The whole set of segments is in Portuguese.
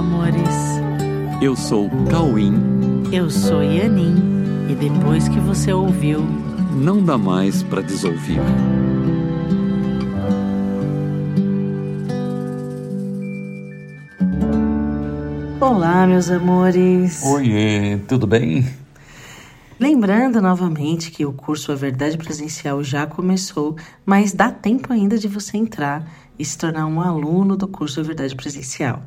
amores. Eu sou Cauim. Eu sou Yanin. E depois que você ouviu, não dá mais para desouvir. Olá, meus amores. Oiê, tudo bem? Lembrando novamente que o curso A Verdade Presencial já começou, mas dá tempo ainda de você entrar e se tornar um aluno do curso Verdade Presencial.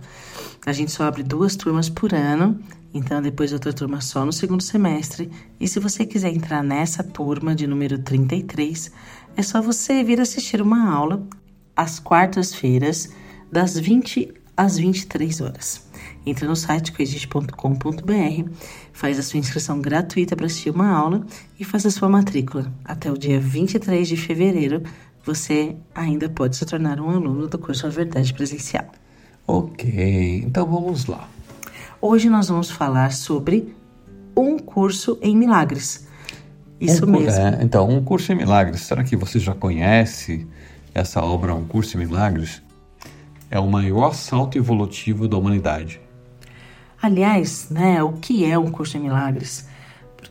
A gente só abre duas turmas por ano, então depois outra turma só no segundo semestre. E se você quiser entrar nessa turma de número 33, é só você vir assistir uma aula às quartas-feiras, das 20 às 23 horas. Entra no site coexiste.com.br, faz a sua inscrição gratuita para assistir uma aula e faz a sua matrícula. Até o dia 23 de fevereiro, você ainda pode se tornar um aluno do curso A Verdade Presencial. Ok, então vamos lá. Hoje nós vamos falar sobre um curso em milagres. Isso um, mesmo. É, então, um curso em milagres. Será que você já conhece essa obra, Um Curso em Milagres? É o maior salto evolutivo da humanidade. Aliás, né, o que é um curso em milagres?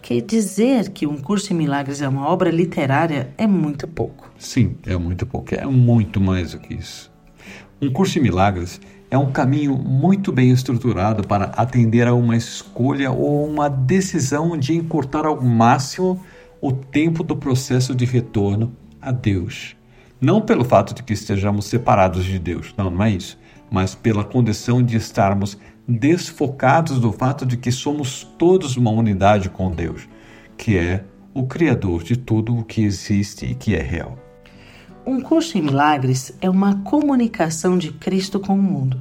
Porque dizer que um curso em milagres é uma obra literária é muito pouco. Sim, é muito pouco. É muito mais do que isso. Um curso em milagres é um caminho muito bem estruturado para atender a uma escolha ou uma decisão de encurtar ao máximo o tempo do processo de retorno a Deus. Não pelo fato de que estejamos separados de Deus, não, não é isso, mas pela condição de estarmos desfocados do fato de que somos todos uma unidade com Deus, que é o Criador de tudo o que existe e que é real. Um curso em milagres é uma comunicação de Cristo com o mundo,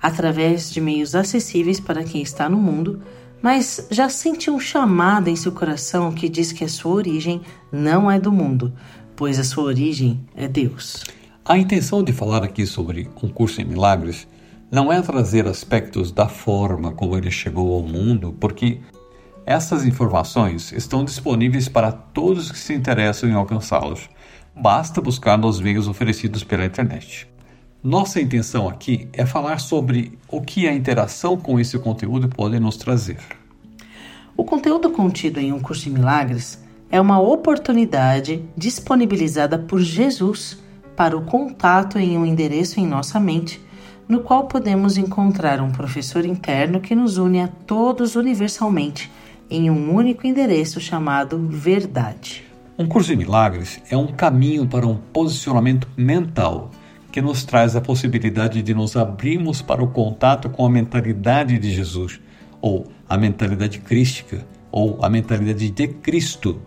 através de meios acessíveis para quem está no mundo, mas já sente um chamado em seu coração que diz que a sua origem não é do mundo, pois a sua origem é Deus. A intenção de falar aqui sobre um curso em milagres não é trazer aspectos da forma como ele chegou ao mundo, porque essas informações estão disponíveis para todos que se interessam em alcançá-los. Basta buscar nos meios oferecidos pela internet. Nossa intenção aqui é falar sobre o que a interação com esse conteúdo pode nos trazer. O conteúdo contido em um curso de milagres é uma oportunidade disponibilizada por Jesus para o contato em um endereço em nossa mente, no qual podemos encontrar um professor interno que nos une a todos universalmente em um único endereço chamado Verdade. Um curso de milagres é um caminho para um posicionamento mental que nos traz a possibilidade de nos abrirmos para o contato com a mentalidade de Jesus, ou a mentalidade crística, ou a mentalidade de Cristo,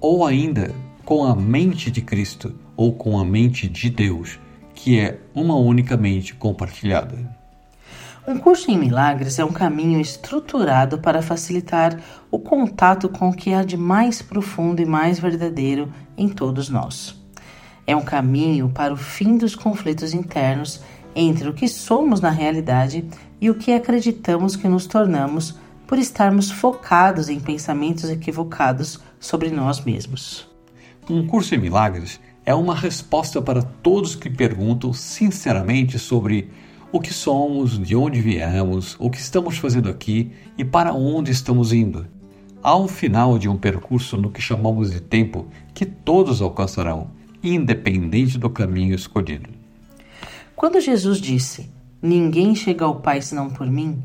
ou ainda com a mente de Cristo, ou com a mente de Deus, que é uma única mente compartilhada. Um curso em milagres é um caminho estruturado para facilitar o contato com o que há de mais profundo e mais verdadeiro em todos nós. É um caminho para o fim dos conflitos internos entre o que somos na realidade e o que acreditamos que nos tornamos por estarmos focados em pensamentos equivocados sobre nós mesmos. Um curso em milagres é uma resposta para todos que perguntam sinceramente sobre o que somos, de onde viemos, o que estamos fazendo aqui e para onde estamos indo. Há final de um percurso no que chamamos de tempo que todos alcançarão, independente do caminho escolhido. Quando Jesus disse: Ninguém chega ao Pai senão por mim,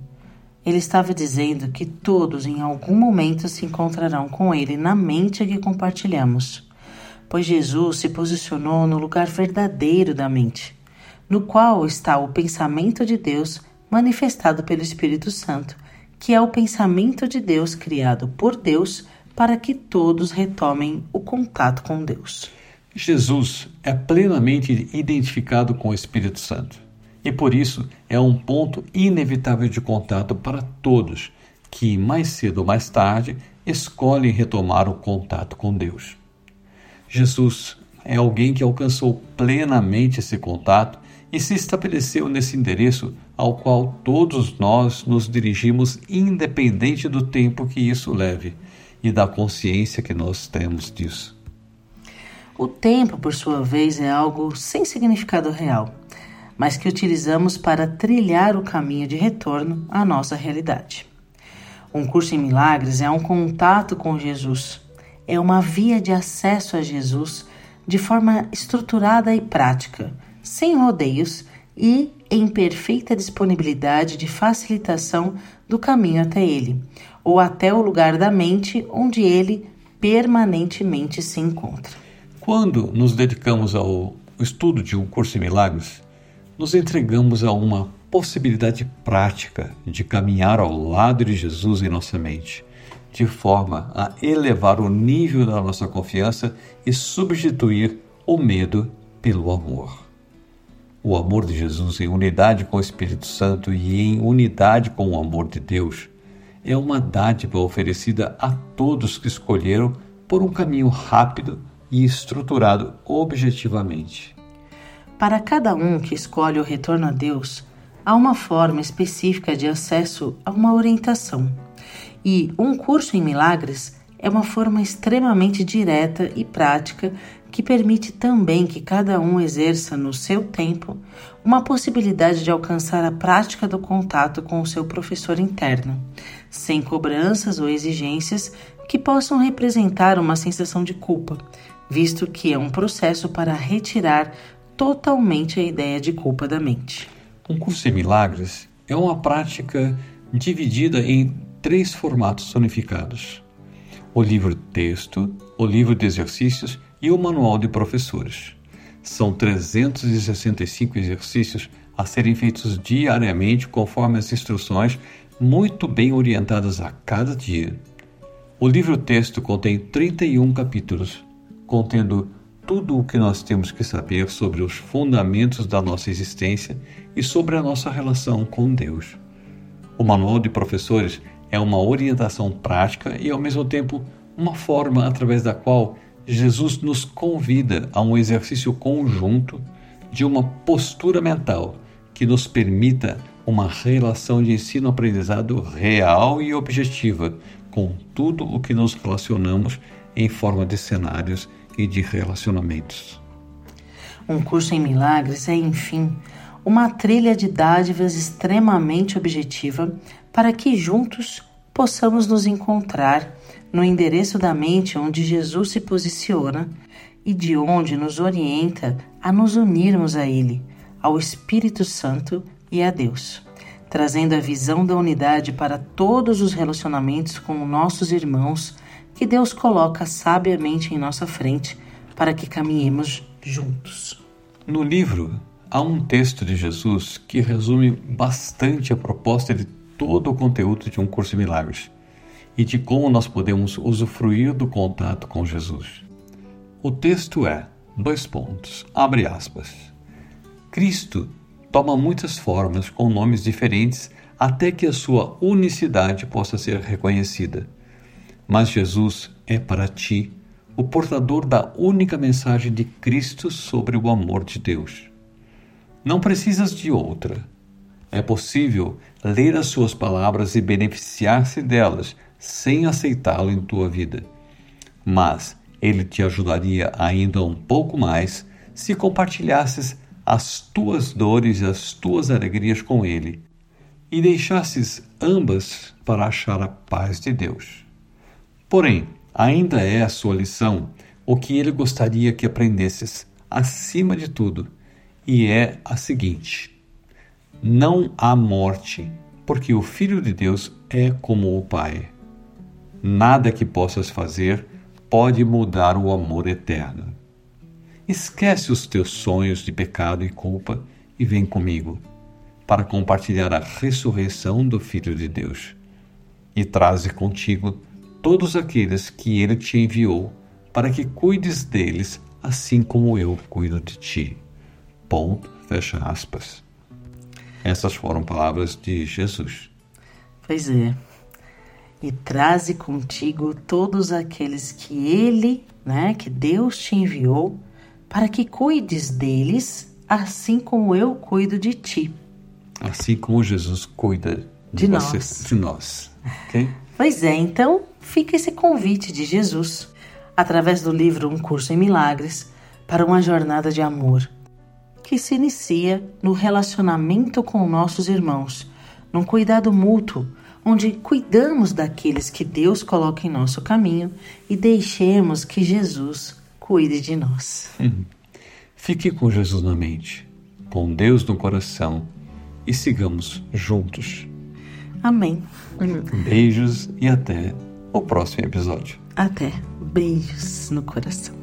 ele estava dizendo que todos em algum momento se encontrarão com ele na mente que compartilhamos, pois Jesus se posicionou no lugar verdadeiro da mente no qual está o pensamento de Deus manifestado pelo Espírito Santo, que é o pensamento de Deus criado por Deus para que todos retomem o contato com Deus. Jesus é plenamente identificado com o Espírito Santo e por isso é um ponto inevitável de contato para todos que, mais cedo ou mais tarde, escolhem retomar o contato com Deus. Jesus é alguém que alcançou plenamente esse contato e se estabeleceu nesse endereço ao qual todos nós nos dirigimos, independente do tempo que isso leve e da consciência que nós temos disso. O tempo, por sua vez, é algo sem significado real. mas que utilizamos para trilhar o caminho de retorno à nossa realidade. Um curso em milagres é um contato com Jesus, é uma via de acesso a Jesus de forma estruturada e prática, sem rodeios e em perfeita disponibilidade de facilitação do caminho até ele, ou até o lugar da mente onde ele permanentemente se encontra. Quando nos dedicamos ao estudo de um curso em milagres, nos entregamos a uma possibilidade prática de caminhar ao lado de Jesus em nossa mente, de forma a elevar o nível da nossa confiança e substituir o medo pelo amor. O amor de Jesus em unidade com o Espírito Santo e em unidade com o amor de Deus é uma dádiva oferecida a todos que escolheram por um caminho rápido e estruturado objetivamente. Para cada um que escolhe o retorno a Deus, há uma forma específica de acesso a uma orientação. E um curso em milagres é uma forma extremamente direta e prática que permite também que cada um exerça no seu tempo uma possibilidade de alcançar a prática do contato com o seu professor interno, sem cobranças ou exigências que possam representar uma sensação de culpa, visto que é um processo para retirar totalmente a ideia de culpa da mente. Um curso em milagres é uma prática dividida em três formatos unificados: o livro-texto, o livro de exercícios e o manual de professores. São 365 exercícios a serem feitos diariamente conforme as instruções muito bem orientadas a cada dia. O livro-texto contém 31 capítulos, contendo tudo o que nós temos que saber sobre os fundamentos da nossa existência e sobre a nossa relação com Deus. O Manual de Professores é uma orientação prática e, ao mesmo tempo, uma forma através da qual Jesus nos convida a um exercício conjunto de uma postura mental que nos permita uma relação de ensino-aprendizado real e objetiva com tudo o que nos relacionamos em forma de cenários e de relacionamentos. Um curso em milagres é, enfim, uma trilha de dádivas extremamente objetiva para que juntos possamos nos encontrar no endereço da mente onde Jesus se posiciona e de onde nos orienta a nos unirmos a Ele, ao Espírito Santo e a Deus, trazendo a visão da unidade para todos os relacionamentos com nossos irmãos que Deus coloca sabiamente em nossa frente para que caminhemos juntos. No livro, há um texto de Jesus que resume bastante a proposta de todo o conteúdo de um curso de milagres e de como nós podemos usufruir do contato com Jesus. O texto é: dois pontos, abre aspas. Cristo toma muitas formas com nomes diferentes até que a sua unicidade possa ser reconhecida. Mas Jesus é para ti o portador da única mensagem de Cristo sobre o amor de Deus. Não precisas de outra. É possível ler as suas palavras e beneficiar-se delas sem aceitá-lo em tua vida. Mas ele te ajudaria ainda um pouco mais se compartilhasses as tuas dores e as tuas alegrias com ele e deixasses ambas para achar a paz de Deus. Porém, ainda é a sua lição o que ele gostaria que aprendesses acima de tudo, e é a seguinte: não há morte, porque o Filho de Deus é como o Pai. Nada que possas fazer pode mudar o amor eterno. Esquece os teus sonhos de pecado e culpa e vem comigo para compartilhar a ressurreição do Filho de Deus. E traze contigo todos aqueles que ele te enviou, para que cuides deles, assim como eu cuido de ti. Ponto, fecha aspas. Essas foram palavras de Jesus. Pois é. E traze contigo todos aqueles que ele, né, que Deus te enviou, para que cuides deles, assim como eu cuido de ti. Assim como Jesus cuida de, de você, nós. de nós. Okay? Pois é, então fica esse convite de Jesus, através do livro Um Curso em Milagres, para uma jornada de amor. Que se inicia no relacionamento com nossos irmãos, num cuidado mútuo, onde cuidamos daqueles que Deus coloca em nosso caminho e deixemos que Jesus cuide de nós. Hum. Fique com Jesus na mente, com Deus no coração e sigamos juntos. Amém. Beijos e até o próximo episódio. Até. Beijos no coração.